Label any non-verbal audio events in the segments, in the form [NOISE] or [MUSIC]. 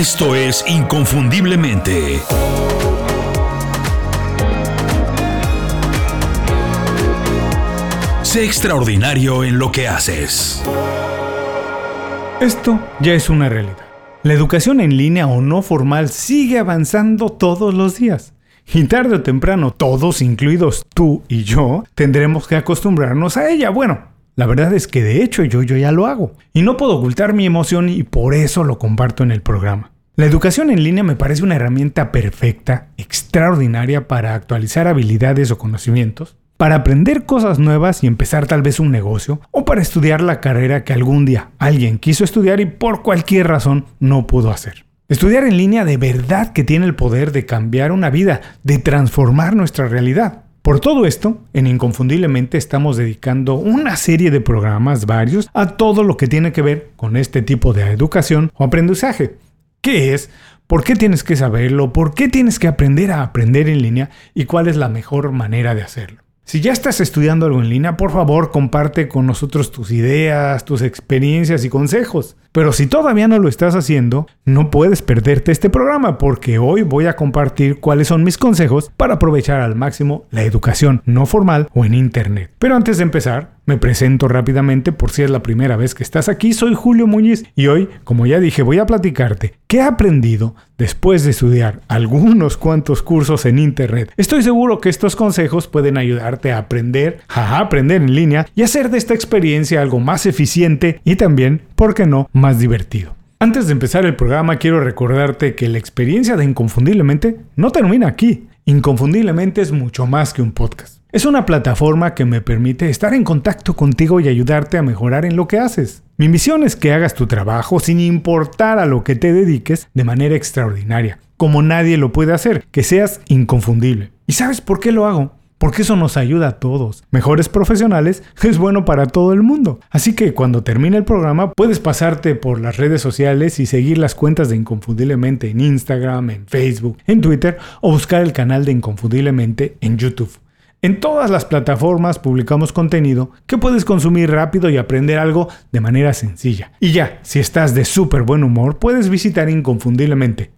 Esto es Inconfundiblemente. Sé extraordinario en lo que haces. Esto ya es una realidad. La educación en línea o no formal sigue avanzando todos los días. Y tarde o temprano, todos, incluidos tú y yo, tendremos que acostumbrarnos a ella. Bueno, la verdad es que de hecho yo, yo ya lo hago. Y no puedo ocultar mi emoción y por eso lo comparto en el programa. La educación en línea me parece una herramienta perfecta, extraordinaria para actualizar habilidades o conocimientos, para aprender cosas nuevas y empezar tal vez un negocio, o para estudiar la carrera que algún día alguien quiso estudiar y por cualquier razón no pudo hacer. Estudiar en línea de verdad que tiene el poder de cambiar una vida, de transformar nuestra realidad. Por todo esto, en Inconfundiblemente estamos dedicando una serie de programas varios a todo lo que tiene que ver con este tipo de educación o aprendizaje. ¿Qué es? ¿Por qué tienes que saberlo? ¿Por qué tienes que aprender a aprender en línea? ¿Y cuál es la mejor manera de hacerlo? Si ya estás estudiando algo en línea, por favor comparte con nosotros tus ideas, tus experiencias y consejos. Pero si todavía no lo estás haciendo, no puedes perderte este programa porque hoy voy a compartir cuáles son mis consejos para aprovechar al máximo la educación no formal o en Internet. Pero antes de empezar, me presento rápidamente por si es la primera vez que estás aquí. Soy Julio Muñiz y hoy, como ya dije, voy a platicarte qué he aprendido después de estudiar algunos cuantos cursos en Internet. Estoy seguro que estos consejos pueden ayudarte a aprender, a aprender en línea y hacer de esta experiencia algo más eficiente y también, ¿por qué no?, más divertido. Antes de empezar el programa quiero recordarte que la experiencia de Inconfundiblemente no termina aquí. Inconfundiblemente es mucho más que un podcast. Es una plataforma que me permite estar en contacto contigo y ayudarte a mejorar en lo que haces. Mi misión es que hagas tu trabajo sin importar a lo que te dediques de manera extraordinaria, como nadie lo puede hacer, que seas inconfundible. ¿Y sabes por qué lo hago? Porque eso nos ayuda a todos. Mejores profesionales [LAUGHS] es bueno para todo el mundo. Así que cuando termine el programa puedes pasarte por las redes sociales y seguir las cuentas de Inconfundiblemente en Instagram, en Facebook, en Twitter o buscar el canal de Inconfundiblemente en YouTube. En todas las plataformas publicamos contenido que puedes consumir rápido y aprender algo de manera sencilla. Y ya, si estás de súper buen humor, puedes visitar inconfundiblemente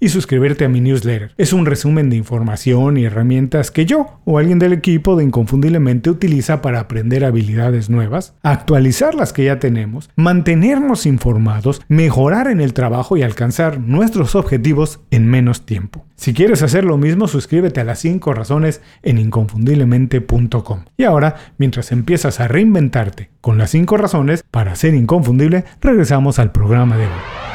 y suscribirte a mi newsletter. Es un resumen de información y herramientas que yo o alguien del equipo de Inconfundiblemente utiliza para aprender habilidades nuevas, actualizar las que ya tenemos, mantenernos informados, mejorar en el trabajo y alcanzar nuestros objetivos en menos tiempo. Si quieres hacer lo mismo, suscríbete a las 5 razones en inconfundiblemente.com. Y ahora, mientras empiezas a reinventarte con las 5 razones para ser inconfundible, regresamos al programa de hoy.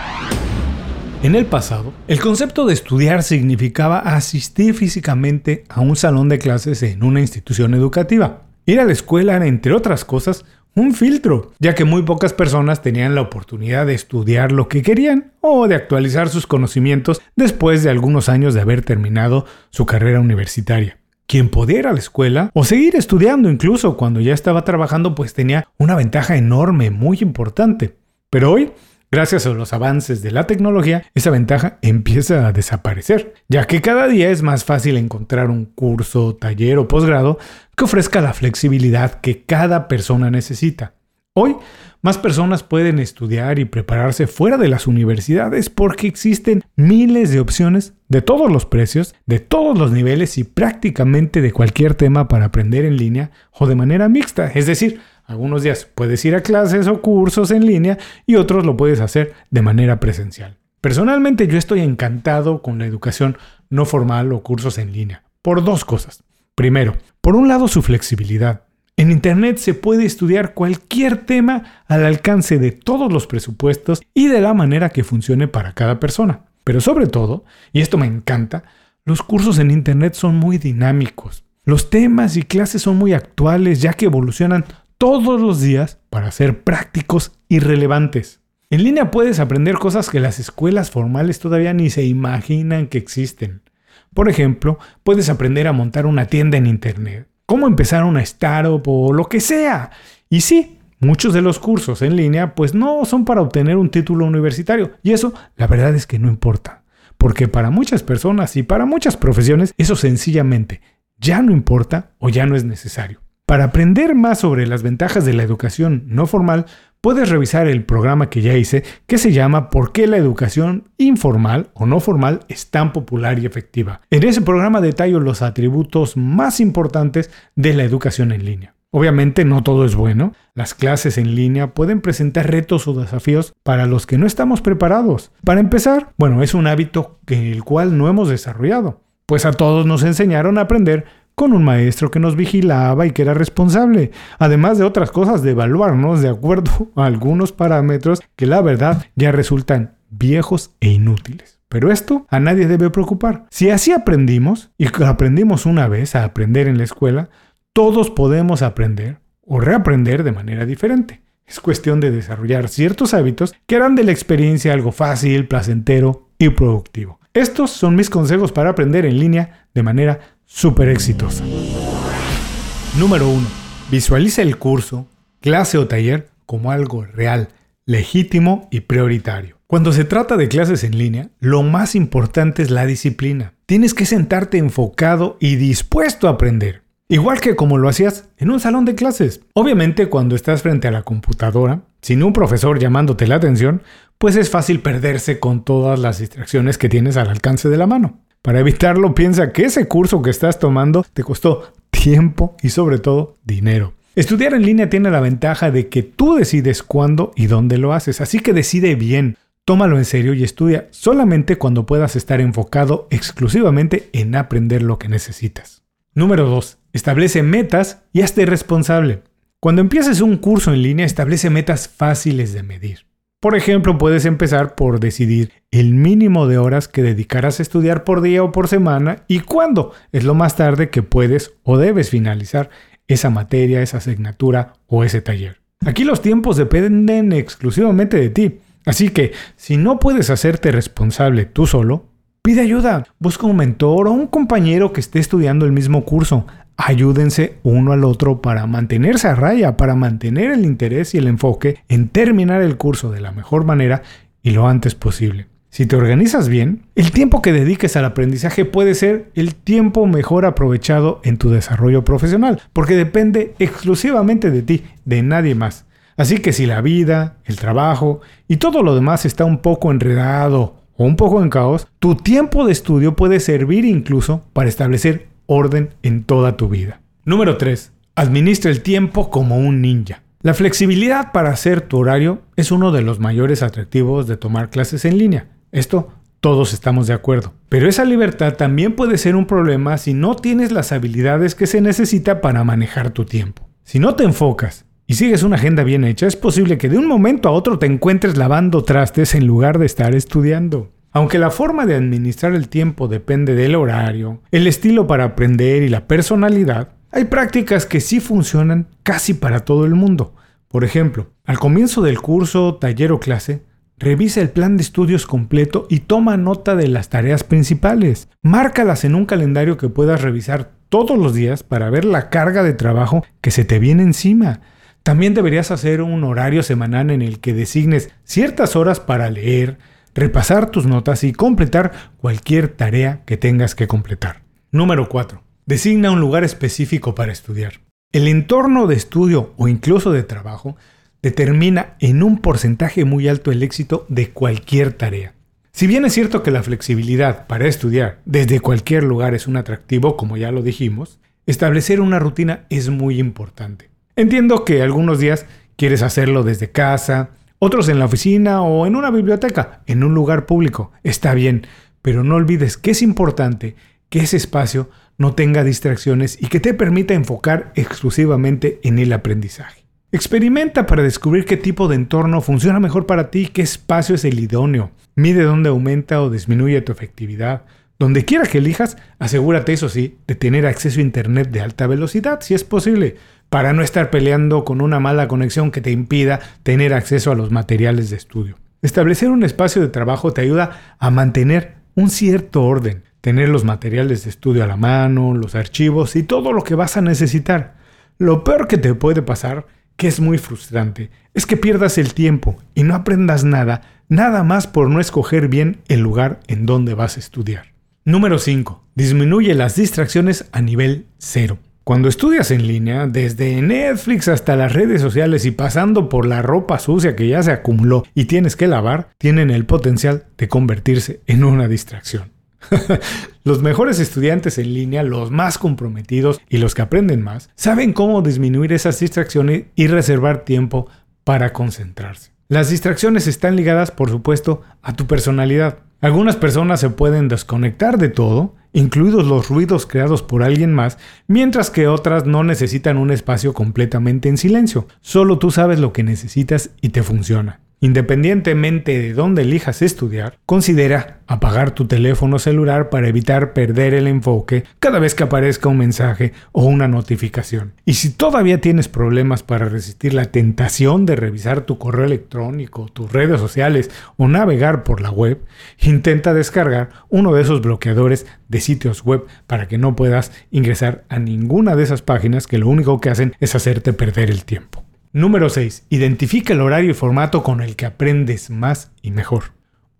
En el pasado, el concepto de estudiar significaba asistir físicamente a un salón de clases en una institución educativa. Ir a la escuela era, entre otras cosas, un filtro, ya que muy pocas personas tenían la oportunidad de estudiar lo que querían o de actualizar sus conocimientos después de algunos años de haber terminado su carrera universitaria. Quien podía ir a la escuela o seguir estudiando incluso cuando ya estaba trabajando pues tenía una ventaja enorme, muy importante. Pero hoy Gracias a los avances de la tecnología, esa ventaja empieza a desaparecer, ya que cada día es más fácil encontrar un curso, taller o posgrado que ofrezca la flexibilidad que cada persona necesita. Hoy, más personas pueden estudiar y prepararse fuera de las universidades porque existen miles de opciones de todos los precios, de todos los niveles y prácticamente de cualquier tema para aprender en línea o de manera mixta, es decir, algunos días puedes ir a clases o cursos en línea y otros lo puedes hacer de manera presencial. Personalmente yo estoy encantado con la educación no formal o cursos en línea, por dos cosas. Primero, por un lado su flexibilidad. En Internet se puede estudiar cualquier tema al alcance de todos los presupuestos y de la manera que funcione para cada persona. Pero sobre todo, y esto me encanta, los cursos en Internet son muy dinámicos. Los temas y clases son muy actuales ya que evolucionan todos los días para ser prácticos y relevantes. En línea puedes aprender cosas que las escuelas formales todavía ni se imaginan que existen. Por ejemplo, puedes aprender a montar una tienda en Internet, cómo empezar una startup o lo que sea. Y sí, muchos de los cursos en línea pues no son para obtener un título universitario. Y eso la verdad es que no importa. Porque para muchas personas y para muchas profesiones eso sencillamente ya no importa o ya no es necesario. Para aprender más sobre las ventajas de la educación no formal, puedes revisar el programa que ya hice que se llama ¿Por qué la educación informal o no formal es tan popular y efectiva? En ese programa detallo los atributos más importantes de la educación en línea. Obviamente no todo es bueno. Las clases en línea pueden presentar retos o desafíos para los que no estamos preparados. Para empezar, bueno, es un hábito que el cual no hemos desarrollado, pues a todos nos enseñaron a aprender con un maestro que nos vigilaba y que era responsable, además de otras cosas de evaluarnos de acuerdo a algunos parámetros que la verdad ya resultan viejos e inútiles. Pero esto a nadie debe preocupar. Si así aprendimos, y aprendimos una vez a aprender en la escuela, todos podemos aprender o reaprender de manera diferente. Es cuestión de desarrollar ciertos hábitos que harán de la experiencia algo fácil, placentero y productivo. Estos son mis consejos para aprender en línea de manera súper exitosa. Número 1. Visualiza el curso, clase o taller como algo real, legítimo y prioritario. Cuando se trata de clases en línea, lo más importante es la disciplina. Tienes que sentarte enfocado y dispuesto a aprender. Igual que como lo hacías en un salón de clases. Obviamente cuando estás frente a la computadora, sin un profesor llamándote la atención, pues es fácil perderse con todas las distracciones que tienes al alcance de la mano. Para evitarlo, piensa que ese curso que estás tomando te costó tiempo y sobre todo dinero. Estudiar en línea tiene la ventaja de que tú decides cuándo y dónde lo haces, así que decide bien, tómalo en serio y estudia solamente cuando puedas estar enfocado exclusivamente en aprender lo que necesitas. Número 2. Establece metas y hazte responsable. Cuando empieces un curso en línea, establece metas fáciles de medir. Por ejemplo, puedes empezar por decidir el mínimo de horas que dedicarás a estudiar por día o por semana y cuándo es lo más tarde que puedes o debes finalizar esa materia, esa asignatura o ese taller. Aquí los tiempos dependen exclusivamente de ti. Así que si no puedes hacerte responsable tú solo, Pide ayuda, busca un mentor o un compañero que esté estudiando el mismo curso. Ayúdense uno al otro para mantenerse a raya, para mantener el interés y el enfoque en terminar el curso de la mejor manera y lo antes posible. Si te organizas bien, el tiempo que dediques al aprendizaje puede ser el tiempo mejor aprovechado en tu desarrollo profesional, porque depende exclusivamente de ti, de nadie más. Así que si la vida, el trabajo y todo lo demás está un poco enredado o un poco en caos, tu tiempo de estudio puede servir incluso para establecer orden en toda tu vida. Número 3. Administra el tiempo como un ninja. La flexibilidad para hacer tu horario es uno de los mayores atractivos de tomar clases en línea. Esto todos estamos de acuerdo. Pero esa libertad también puede ser un problema si no tienes las habilidades que se necesita para manejar tu tiempo. Si no te enfocas y sigues una agenda bien hecha, es posible que de un momento a otro te encuentres lavando trastes en lugar de estar estudiando. Aunque la forma de administrar el tiempo depende del horario, el estilo para aprender y la personalidad, hay prácticas que sí funcionan casi para todo el mundo. Por ejemplo, al comienzo del curso, taller o clase, revisa el plan de estudios completo y toma nota de las tareas principales. Márcalas en un calendario que puedas revisar todos los días para ver la carga de trabajo que se te viene encima. También deberías hacer un horario semanal en el que designes ciertas horas para leer, repasar tus notas y completar cualquier tarea que tengas que completar. Número 4. Designa un lugar específico para estudiar. El entorno de estudio o incluso de trabajo determina en un porcentaje muy alto el éxito de cualquier tarea. Si bien es cierto que la flexibilidad para estudiar desde cualquier lugar es un atractivo, como ya lo dijimos, establecer una rutina es muy importante. Entiendo que algunos días quieres hacerlo desde casa, otros en la oficina o en una biblioteca, en un lugar público. Está bien, pero no olvides que es importante que ese espacio no tenga distracciones y que te permita enfocar exclusivamente en el aprendizaje. Experimenta para descubrir qué tipo de entorno funciona mejor para ti, qué espacio es el idóneo. Mide dónde aumenta o disminuye tu efectividad. Donde quiera que elijas, asegúrate, eso sí, de tener acceso a Internet de alta velocidad, si es posible para no estar peleando con una mala conexión que te impida tener acceso a los materiales de estudio. Establecer un espacio de trabajo te ayuda a mantener un cierto orden, tener los materiales de estudio a la mano, los archivos y todo lo que vas a necesitar. Lo peor que te puede pasar, que es muy frustrante, es que pierdas el tiempo y no aprendas nada, nada más por no escoger bien el lugar en donde vas a estudiar. Número 5. Disminuye las distracciones a nivel cero. Cuando estudias en línea, desde Netflix hasta las redes sociales y pasando por la ropa sucia que ya se acumuló y tienes que lavar, tienen el potencial de convertirse en una distracción. [LAUGHS] los mejores estudiantes en línea, los más comprometidos y los que aprenden más, saben cómo disminuir esas distracciones y reservar tiempo para concentrarse. Las distracciones están ligadas, por supuesto, a tu personalidad. Algunas personas se pueden desconectar de todo, incluidos los ruidos creados por alguien más, mientras que otras no necesitan un espacio completamente en silencio. Solo tú sabes lo que necesitas y te funciona. Independientemente de dónde elijas estudiar, considera apagar tu teléfono celular para evitar perder el enfoque cada vez que aparezca un mensaje o una notificación. Y si todavía tienes problemas para resistir la tentación de revisar tu correo electrónico, tus redes sociales o navegar por la web, intenta descargar uno de esos bloqueadores de sitios web para que no puedas ingresar a ninguna de esas páginas que lo único que hacen es hacerte perder el tiempo. Número 6. Identifica el horario y formato con el que aprendes más y mejor.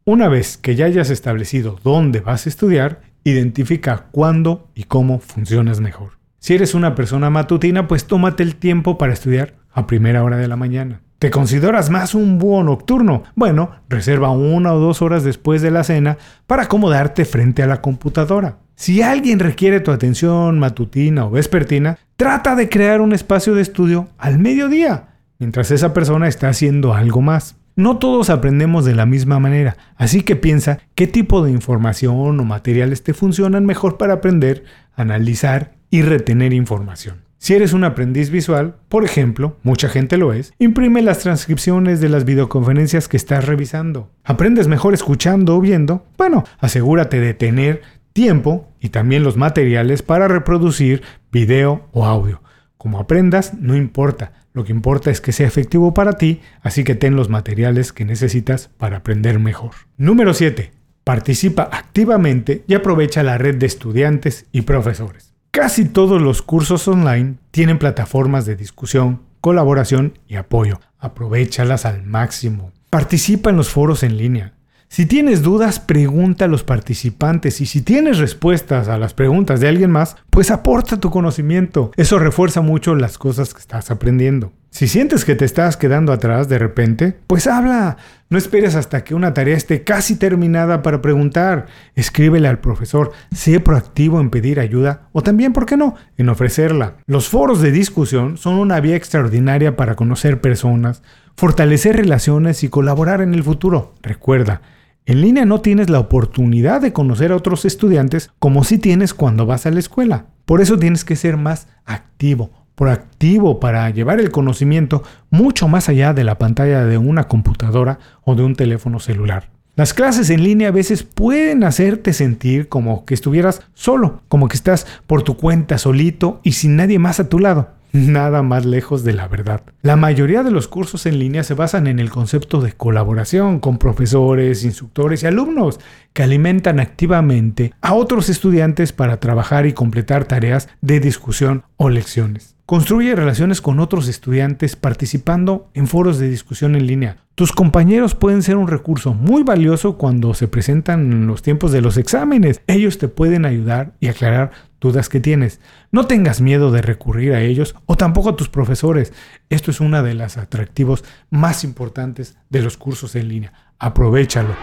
Una vez que ya hayas establecido dónde vas a estudiar, identifica cuándo y cómo funcionas mejor. Si eres una persona matutina, pues tómate el tiempo para estudiar a primera hora de la mañana. ¿Te consideras más un búho nocturno? Bueno, reserva una o dos horas después de la cena para acomodarte frente a la computadora. Si alguien requiere tu atención matutina o vespertina, trata de crear un espacio de estudio al mediodía, mientras esa persona está haciendo algo más. No todos aprendemos de la misma manera, así que piensa qué tipo de información o materiales te funcionan mejor para aprender, analizar y retener información. Si eres un aprendiz visual, por ejemplo, mucha gente lo es, imprime las transcripciones de las videoconferencias que estás revisando. ¿Aprendes mejor escuchando o viendo? Bueno, asegúrate de tener tiempo y también los materiales para reproducir video o audio. Como aprendas, no importa. Lo que importa es que sea efectivo para ti, así que ten los materiales que necesitas para aprender mejor. Número 7. Participa activamente y aprovecha la red de estudiantes y profesores. Casi todos los cursos online tienen plataformas de discusión, colaboración y apoyo. Aprovechalas al máximo. Participa en los foros en línea. Si tienes dudas, pregunta a los participantes y si tienes respuestas a las preguntas de alguien más, pues aporta tu conocimiento. Eso refuerza mucho las cosas que estás aprendiendo. Si sientes que te estás quedando atrás de repente, pues habla. No esperes hasta que una tarea esté casi terminada para preguntar. Escríbele al profesor, sé proactivo en pedir ayuda o también, ¿por qué no?, en ofrecerla. Los foros de discusión son una vía extraordinaria para conocer personas, fortalecer relaciones y colaborar en el futuro. Recuerda, en línea no tienes la oportunidad de conocer a otros estudiantes como si tienes cuando vas a la escuela. Por eso tienes que ser más activo, proactivo para llevar el conocimiento mucho más allá de la pantalla de una computadora o de un teléfono celular. Las clases en línea a veces pueden hacerte sentir como que estuvieras solo, como que estás por tu cuenta solito y sin nadie más a tu lado nada más lejos de la verdad. La mayoría de los cursos en línea se basan en el concepto de colaboración con profesores, instructores y alumnos que alimentan activamente a otros estudiantes para trabajar y completar tareas de discusión o lecciones. Construye relaciones con otros estudiantes participando en foros de discusión en línea. Tus compañeros pueden ser un recurso muy valioso cuando se presentan en los tiempos de los exámenes. Ellos te pueden ayudar y aclarar dudas que tienes. No tengas miedo de recurrir a ellos o tampoco a tus profesores. Esto es uno de los atractivos más importantes de los cursos en línea. Aprovechalo.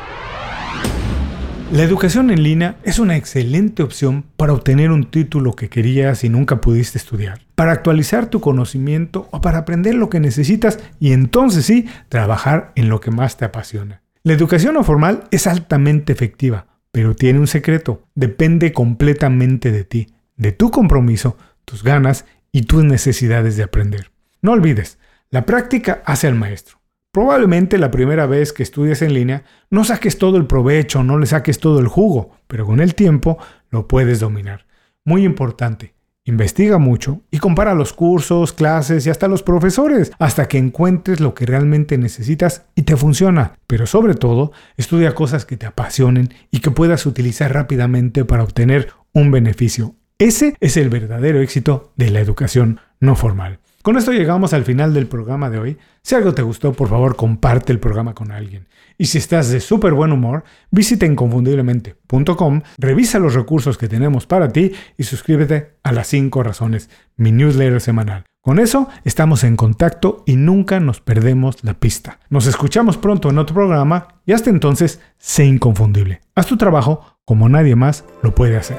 La educación en línea es una excelente opción para obtener un título que querías y nunca pudiste estudiar, para actualizar tu conocimiento o para aprender lo que necesitas y entonces sí, trabajar en lo que más te apasiona. La educación no formal es altamente efectiva, pero tiene un secreto, depende completamente de ti, de tu compromiso, tus ganas y tus necesidades de aprender. No olvides, la práctica hace al maestro. Probablemente la primera vez que estudies en línea no saques todo el provecho, no le saques todo el jugo, pero con el tiempo lo puedes dominar. Muy importante, investiga mucho y compara los cursos, clases y hasta los profesores hasta que encuentres lo que realmente necesitas y te funciona. Pero sobre todo, estudia cosas que te apasionen y que puedas utilizar rápidamente para obtener un beneficio. Ese es el verdadero éxito de la educación no formal. Con esto llegamos al final del programa de hoy. Si algo te gustó, por favor comparte el programa con alguien. Y si estás de súper buen humor, visita inconfundiblemente.com, revisa los recursos que tenemos para ti y suscríbete a las 5 razones, mi newsletter semanal. Con eso estamos en contacto y nunca nos perdemos la pista. Nos escuchamos pronto en otro programa y hasta entonces, sé inconfundible. Haz tu trabajo como nadie más lo puede hacer.